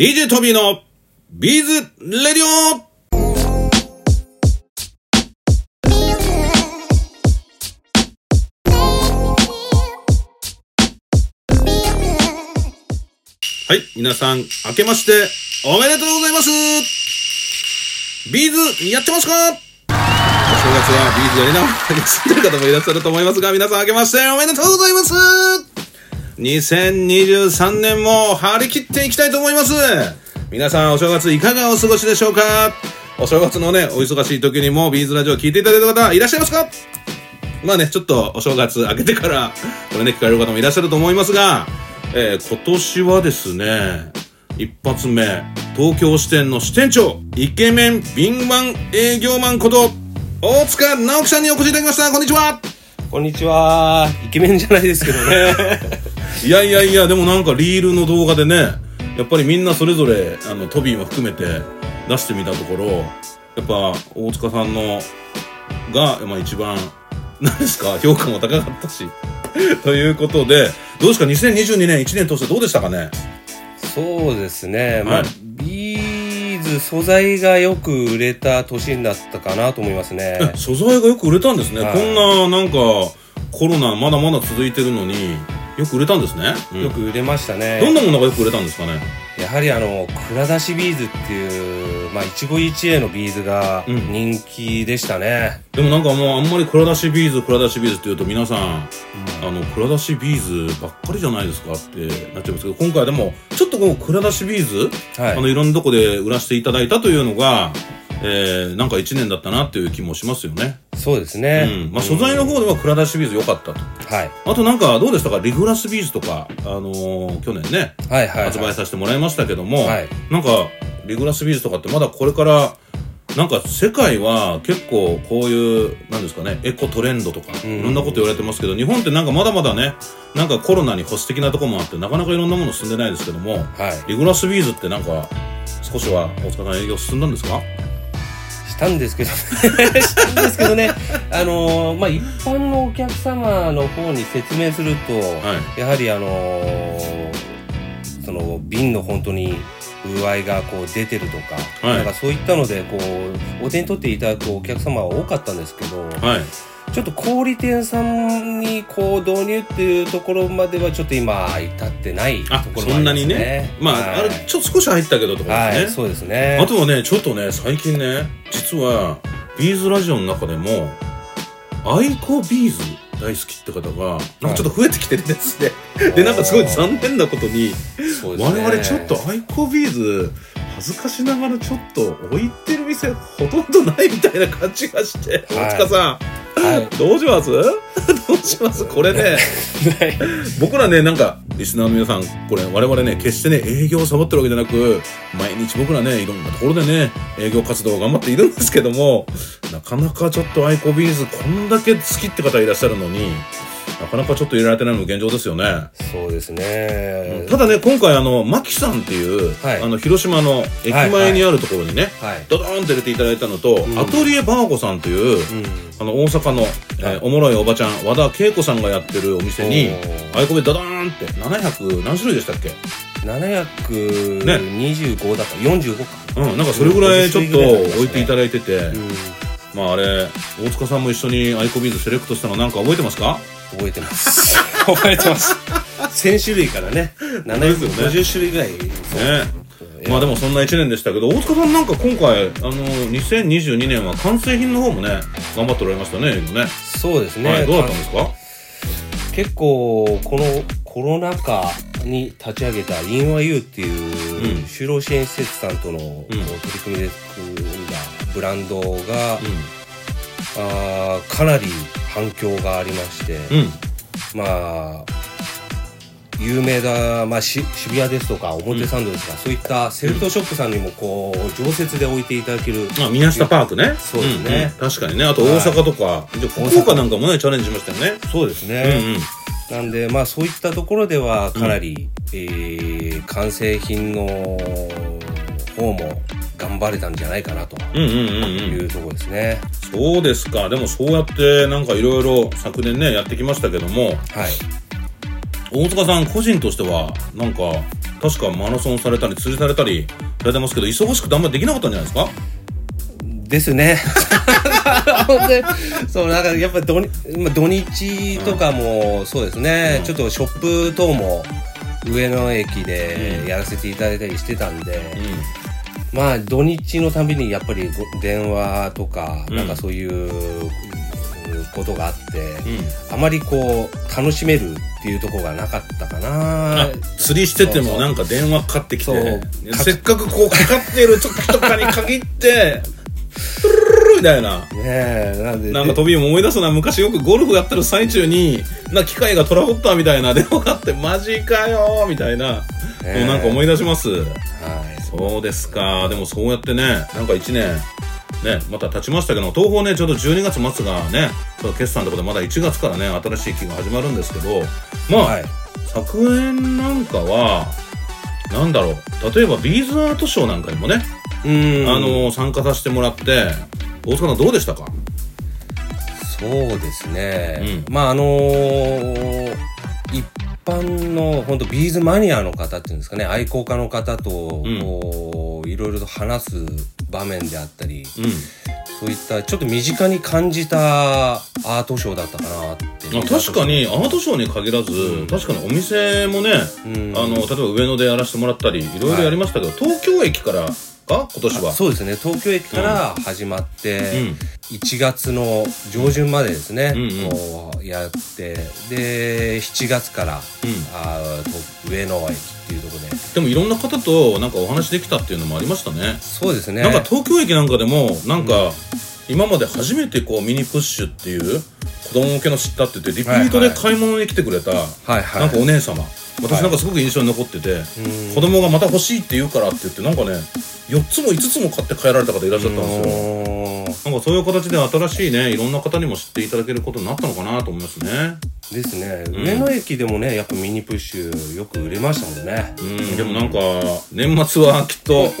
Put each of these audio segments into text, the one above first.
DJ トビーのビーズレディオ。はい、皆さん、明けまして、おめでとうございます。ビーズ、やってますか？お正月はビーズやりながら休んでる方もいらっしゃると思いますが、皆さん明けましておめでとうございます。2023年も張り切っていきたいと思います皆さんお正月いかがお過ごしでしょうか？お正月のね、お忙しい時にもビーズラジオ聞いていただいた方いらっしゃいますか？まあね、ちょっとお正月明けてから、これね、聞かれる方もいらっしゃると思いますが、えー今年はですね、一発目、東京支店の支店長、イケメン敏腕営業マンこと、大塚直樹さんにお越しいただきました。こんにちはこんにちは。イケメンじゃないですけどね。いやいやいや、でもなんかリールの動画でね、やっぱりみんなそれぞれ、あの、トビーも含めて出してみたところ、やっぱ大塚さんのが、まあ一番、何ですか、評価も高かったし。ということで、どうですか、2022年1年通してどうでしたかね？そうですね。まあ、はいビーズ素材がよく売れた年になったかなと思いますね。え素材がよく売れたんですね。はいこんな、なんか、コロナまだまだ続いてるのに、よく売れたんですね。うんよく売れましたね。どんなものがよく売れたんですかね？やはりあの、蔵出しビーズっていう、まあ、一期一会のビーズがうん人気でしたね。でもなんかもうあんまり蔵出しビーズ、蔵出しビーズって言うと皆さん、あの、蔵出しビーズばっかりじゃないですかってなっちゃいますけど、今回でも、ちょっとこの蔵出しビーズ、はいあの、いろんなとこで売らせていただいたというのが、えー、なんか一年だったなっていう気もしますよね。そうですうね。ん。まあ素材の方では蔵出しビーズ良かったと。はい。あとなんかどうでしたか？リグラスビーズとか、あのー去年ね、はいはい、はい。発売させてもらいましたけども、はいなんかリグラスビーズとかってまだこれからなんか世界は結構こういうなんですかねエコトレンドとかうんいろんなこと言われてますけど、日本ってなんかまだまだねなんかコロナに保守的なところもあってなかなかいろんなもの進んでないですけどもはい。リグラスビーズってなんか少しは大塚さん営業進んだんですか？したんですけど したんですけどね。あのーまあ一般のお客様の方に説明すると、はやはりあのーその瓶の本当に風合いがこう出てるとか、はい。なんかそういったのでこうお手に取っていただくお客様は多かったんですけど、はいちょっと小売店さんにこう導入っていうところまではちょっと今至ってないとあころもありますそんなにね？ね。まあ、はいあれちょっと少し入ったけどとですね、はい、そうですね。あとはね、ちょっとね、最近ね、実は、ビーズラジオの中でも、アイコビーズ大好きって方が、なんかちょっと増えてきてるんですね。で、なんかすごい残念なことに、ね我々ちょっとアイコビーズ、恥ずかしながらちょっと置いてる店ほとんどないみたいな感じがして、はい大塚さはい。ん、どうします？どうします？これね、僕らね、なんか、リスナーの皆さん、これ、我々ね、決してね、営業をサボってるわけじゃなく、毎日僕らね、いろんなところでね、営業活動を頑張っているんですけども、なかなかちょっとアイコビーズ、こんだけ好きって方いらっしゃるのに、なかなかちょっと入れられてないのも現状ですよね。そうですね。ただね、今回あの、マキさんっていう、はいあの、広島の駅前にあるところにね、はい。ドドーンって入れていただいたのと、んアトリエバーゴさんという、うん。あの、大阪の、えーおもろいおばちゃん、和田恵子さんがやってるお店にアイコビドドーンって、700何種類でしたっけ？725だから、45か。うん、なんかそれぐらいちょっと50種類ぐらいありますね置いていただいてて、うん。まああれ、大塚さんも一緒にアイコビーズセレクトしたのなんか覚えてますか？覚えてます。覚えてます。1000種類からね、750種類ぐらい。ね。まあでもそんな1年でしたけど、大塚さんなんか今回、あの、2022年は完成品の方もね、頑張っておられましたね、今ね。そうですね。はい、どうだったんですか？結構、このコロナ禍に立ち上げたインワユーっていう、うん就労支援施設さんとの、取り組みで組んだブランドが、あーかなり反響がありまして、うん。うん。まあ、有名な、まあ、し渋谷ですとか表参道ですとか、そういったセレクトショップさんにもこう常設で置いていただける、あ、宮下パークね。そうですねんん確かにね。あと大阪とか、じゃあ福岡なんかもね、チャレンジしましたよね。そうですうんね、なんでまあそういったところではかなり、えー完成品の方も頑張れたんじゃないかなとうん。うんうんうんうん。いうところですね、そうですか。でもそうやってなんかいろいろ昨年ね、やってきましたけども、はい。大塚さん個人としては、なんか、確かマラソンされたり釣りされたりされてますけど忙しくてあんまりできなかったんじゃないですか？ですね。そう、なんかやっぱ土日まあ土日とかもそうですね、ちょっとショップ等も上野駅でやらせていただいたりしてたんで、まあ土日のたびにやっぱりご電話とか、うん。なんかそういうことがあって、うん。あまりこう楽しめるっていうところがなかったかな。あ釣りしててもなんか電話かかってきてせっかくこうかかってる時とかに限ってプルルルルみたいな。ねえなんでなんか飛びも思い出すな昔よくゴルフやってる最中にな機械がトラブったみたいな電話があってマジかよみたいな、もうなんか思い出します。はいそうですか。でもそうやってねなんか1年ねまた経ちましたけど東宝ねちょうど12月末がねその決算のところでまだ1月からね新しい期が始まるんですけどまあ、はい。昨年なんかはなんだろう例えばビーズアートショーなんかにもね、うん。あの参加させてもらって大塚さんどうでしたか？そうですね、うまああのー一般の本当ビーズマニアの方っていうんですかね愛好家の方とうん。こういろいろと話す場面であったり、うん。そういったちょっと身近に感じたアートショーだったかなって。あ確かにアートショーに限らず、うん。確かにお店もね、うん。あの例えば上野でやらせてもらったりいろいろやりましたけど、東京駅からか？今年は。そうですね。東京駅から始まって、うん。1月の上旬までですね、うんうん。こうやってで7月から、あーと上野駅っていうところで。でもいろんな方となんかお話できたっていうのもありましたね。そうですね。なんか東京駅なんかでもなんか、今まで初めてこうミニプッシュっていう子供向けの知ったって言ってリピートで買い物に来てくれた、はいはい。なんかお姉様私なんかすごく印象に残ってて、うん。子供がまた欲しいって言うからって言ってなんかね4つも5つも買って帰られた方いらっしゃったんですよ。なんかそういう形で新しいねいろんな方にも知っていただけることになったのかなと思いますね。ですね、ん。上野駅でもねやっぱミニプッシュよく売れましたもんね。うん。でもなんか年末はきっと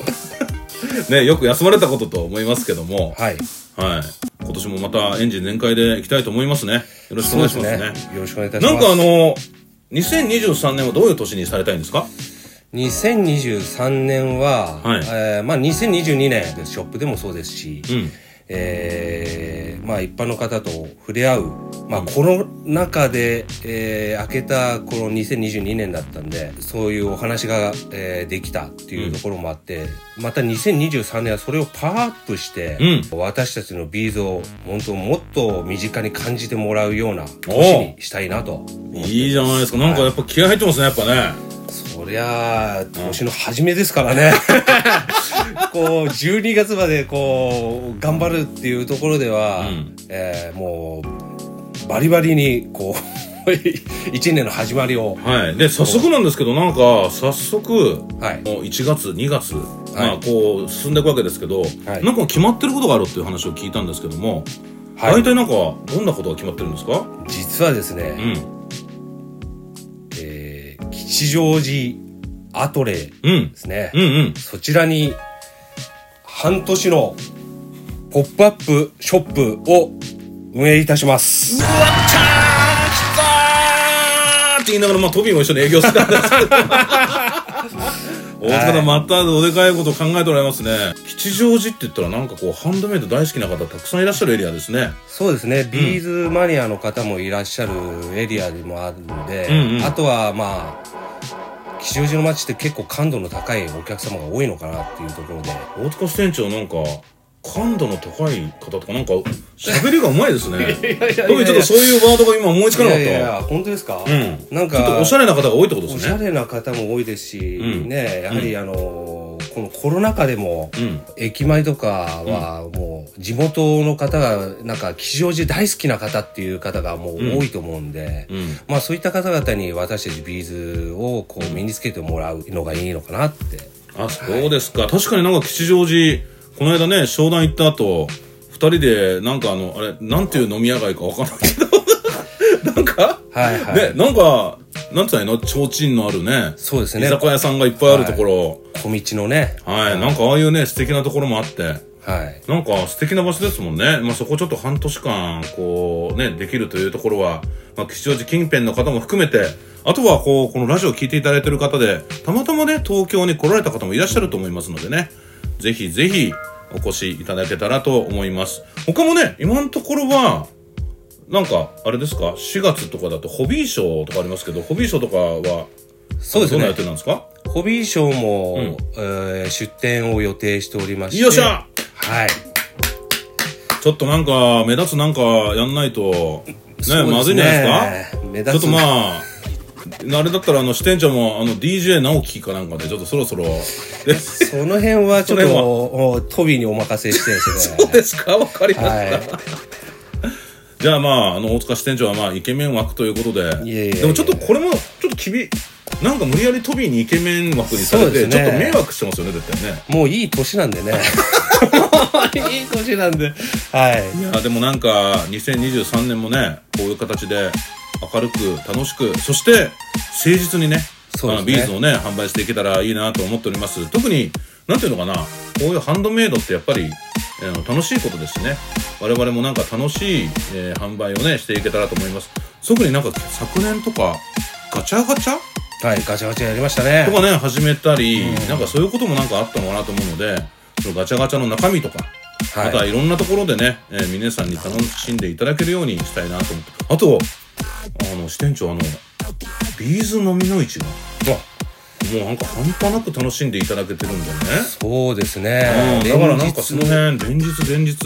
ねよく休まれたことと思いますけども。はい。はい。今年もまたエンジン全開でいきたいと思いますね。よろしくお願いしますね。よろしくお願いいたします。なんかあの2023年はどういう年にされたいんですか？2023年は、はい。えーまあ2022年ショップでもそうですし、うんえーまあ一般の方と触れ合う、まあコロナ禍で、えー開けたこの2022年だったんで、そういうお話が、えーできたっていうところもあって、また2023年はそれをパワーアップして、私たちのビーズを本当もっと身近に感じてもらうような年にしたいなと。いいじゃないですか。なんかやっぱ気合入ってますねやっぱね。そりゃあ、年の初めですからね。こう、12月までこう、頑張るっていうところでは、うん。えーもう、バリバリに、こう、一年の始まりを、はい。で早速なんですけどなんか早速はい。もう1月2月、まあこう進んでいくわけですけど、はい。なんか決まってることがあるっていう話を聞いたんですけども、はい。大体なんかどんなことが決まってるんですか？実はですね、うん。えー吉祥寺アトレですね。うんうんそちらに、半年のポップアップショップを運営いたします。うわっちゃー来たーって言いながら、まあ、トビーも一緒に営業してたんですけど。大塚またおでかいこと考えておられますね。吉祥寺って言ったら、なんかこう、ハンドメイド大好きな方たくさんいらっしゃるエリアですね。そうですね、ビーズマニアの方もいらっしゃるエリアでもあるので、うんうんあとはまあ吉祥寺の街って結構感度の高いお客様が多いのかなっていうところで大塚支店長、なんか、感度の高い方とか、なんか、喋りがうまいですね。特にちょっとそういうワードが今思いつかなかった。いやいや本当ですか、うん。なんかちょっとおしゃれな方が多いってことですね。おしゃれな方も多いですし、うんねやはりあのこのコロナ禍でも、うん。駅前とかはもう地元の方がなんか吉祥寺大好きな方っていう方がもう多いと思うんで、うん。まあそういった方々に私たちビーズをこう身につけてもらうのがいいのかなって。あ、そうですか。確かになんか吉祥寺、この間ね、商談行った後、二人で、なんかあの、あれ、なんていう飲み屋街かわかんないけど、なんか、はいはい。ね、なんか、なんつうの、提灯のあるね、居そうですね。酒屋さんがいっぱいあるところ、小道のね。はい、なんかああいうね、素敵なところもあって、はい。なんか素敵な場所ですもんね。まあそこちょっと半年間、こうね、できるというところは、まあ吉祥寺近辺の方も含めて、あとはこう、このラジオを聞いていただいている方で、たまたまね、東京に来られた方もいらっしゃると思いますのでね、ぜひぜひお越しいただけたらと思います。他もね、今のところは、なんか、あれですか ?4 月とかだとホビーショーとかありますけど、ホビーショーとかは、そうですねどんな予。定なんですか？ホビーショーも、えー出展を予定しておりまして。よっしゃはい。ちょっとなんか、目立つなんかやんないと、ね、ねまずいんじゃないですか？目立つちょっとまあ、あれだったら、あの、支店長も、あの、DJ 直樹かなんかで、ちょっとそろそろ。でその辺はちょっと、おトビーにお任せしてですね。そうですか？わかりました。はい。じゃあまあ、あの、大塚支店長はまあ、イケメン枠ということで。いやいやいやでもちょっとこれも、ちょっと厳なんか無理やりトビーにイケメン枠にされて、ねちょっと迷惑してますよね、絶対ね。もういい年なんでね。いい年なんで。はい。いや、でもなんか、2023年もね、こういう形で、明るく、楽しく、そして、誠実にね、そうねビーズをね、販売していけたらいいなと思っております。特に、なんていうのかな、こういうハンドメイドってやっぱり、えー楽しいことですしね。我々もなんか楽しい、えー販売をね、していけたらと思います。特になんか昨年とか、ガチャガチャはい、ガチャガチャやりましたねと。かね、始めたり、なんかそういうこともなんかあったのかなと思うので、そのガチャガチャの中身とか、はいまたいろんなところでね、えー皆さんに楽しんでいただけるようにしたいなと思って。あと、あの、支店長、あの、ビーズ飲みの市が、もうなんか半端なく楽しんでいただけてるんでね。そうですねうん。だからなんかその辺、連日連日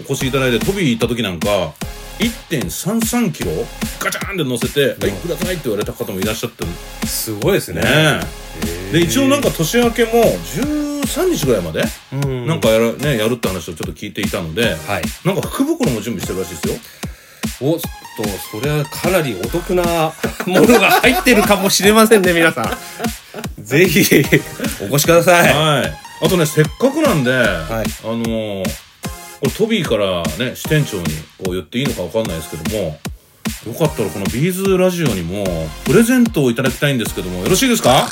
お越しいただいて、トビー行った時なんか、1.33キロガチャーンって乗せて、はい、くださいって言われた方もいらっしゃってるすごいですね。ね。で、一応なんか年明けも13日ぐらいまで、うんなんかやる、ね、やるって話をちょっと聞いていたので、はい。なんか福袋も準備してるらしいですよ。おっと、それはかなりお得なものが入ってるかもしれませんね、皆さん。ぜひ、お越しください。はい。あとね、せっかくなんで、いあのーこれトビーからね、支店長にこう言っていいのかわかんないですけども、よかったらこのビーズラジオにもプレゼントをいただきたいんですけども、よろしいですか？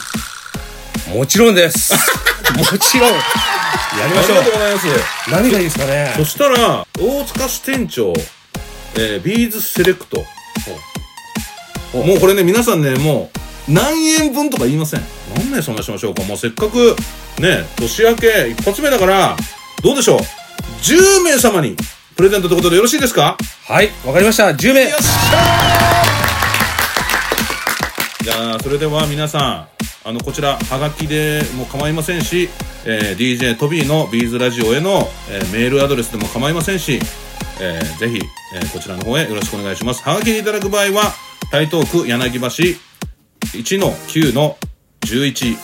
もちろんです。もちろん。やりましょうありがとう。ございます。何がいいですかね？そしたら、大塚支店長、えービーズセレクト。もうこれね、皆さんね、もう、何円分とか言いません。何名様しましょうか。もうせっかく、ね、年明け一発目だから、どうでしょう？10名様に、プレゼントということでよろしいですか？はい、わかりました。10名よっしゃーじゃあ、それでは皆さん、あの、こちら、はがきでも構いませんし、えー DJ トビーのビーズラジオへの、えーメールアドレスでも構いませんし、えーぜひ、えーこちらの方へよろしくお願いします。はがきでいただく場合は、台東区柳橋1の9の11、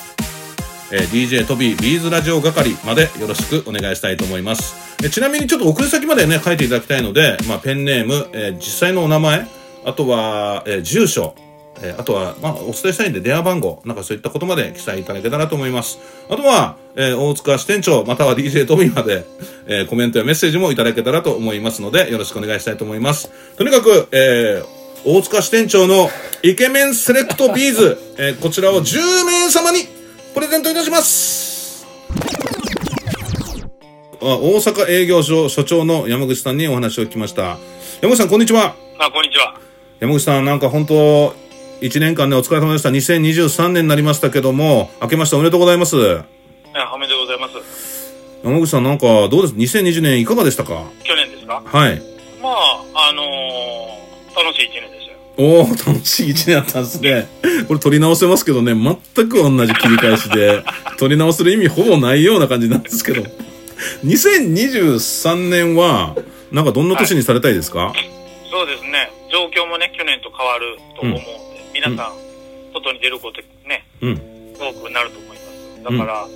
えー DJ トビービーズラジオ係までよろしくお願いしたいと思います。えちなみにちょっと送り先までね、書いていただきたいので、まあ、ペンネーム、えー実際のお名前、あとは、えー住所、えーあとは、まあ、お伝えしたいんで電話番号、なんかそういったことまで記載いただけたらと思います。あとは、えー大塚支店長、または DJ トビーまで、えーコメントやメッセージもいただけたらと思いますので、よろしくお願いしたいと思います。とにかく、えー大塚支店長のイケメンセレクトビーズ、えーこちらを10名様にプレゼントいたします。あ大阪営業所所長の山口さんにお話を聞きました。山口さん、こんにちは。あ、こんにちは。山口さん、なんか本当、1年間ね、お疲れ様でした。2023年になりましたけども、明けましておめでとうございます。あおめでとうございます。山口さん、なんかどうです ?2020 年いかがでしたか？去年ですか？はい。まあ、あのー楽しい一年でしおー、楽しい1年だったんですね。これ撮り直せますけどね、全く同じ切り返しで、撮り直せる意味ほぼないような感じなんですけど。2023年は、なんかどんな年にされたいですか、そうですね。状況もね、去年と変わると思うので、皆さん、外に出ることね、うん。多くなると思います。だから、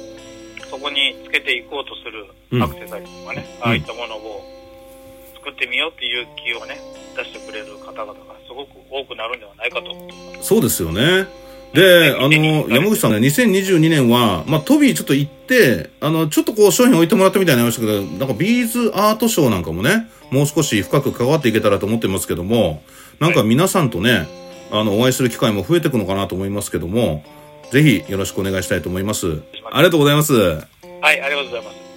そこにつけていこうとすうんるアクセサリーとかね、ああいったものを作ってみようっていう気をね、出してくれる方々がすごく多くなるんではないかと。そうですよね。で、あの、山口さんね、2022年は、まあ、トビーちょっと行って、あの、ちょっとこう商品置いてもらったみたいになりましたけど、なんかビーズアートショーなんかもね、もう少し深く関わっていけたらと思ってますけども、なんか皆さんとね、あの、お会いする機会も増えていくのかなと思いますけども、ぜひよろしくお願いしたいと思います。ありがとうございます。はい、ありがとうございます。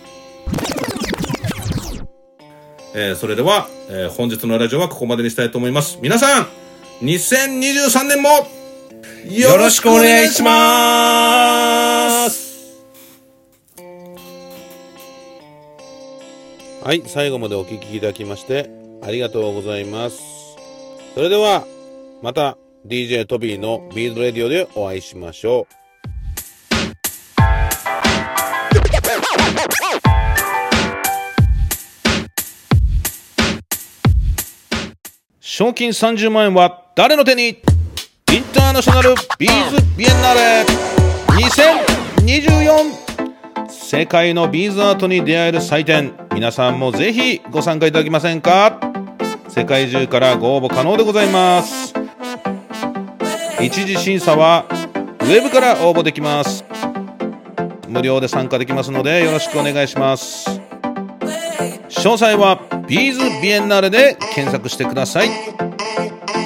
えーそれでは、えー本日のラジオはここまでにしたいと思います。皆さん、2023年も、よろしくお願いしますはい、最後までお聞きいただきまして、ありがとうございます。それでは、また DJ トビーのビーズレディオでお会いしましょう。賞金30万円は誰の手に？インターナショナルビーズビエンナーレ。2024世界のビーズアートに出会える祭典。皆さんもぜひご参加いただけませんか？世界中からご応募可能でございます。一次審査はウェブから応募できます。無料で参加できますのでよろしくお願いします。詳細はビーズビエンナーレで検索してください。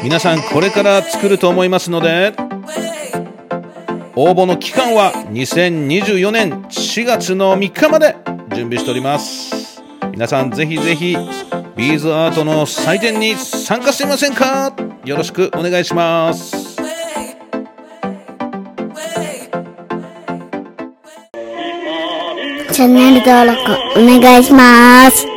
皆さんこれから作ると思いますので応募の期間は2024年4月の3日まで準備しております。皆さんぜひぜひビーズアートの祭典に参加してみませんか？よろしくお願いします。チャンネル登録お願いします。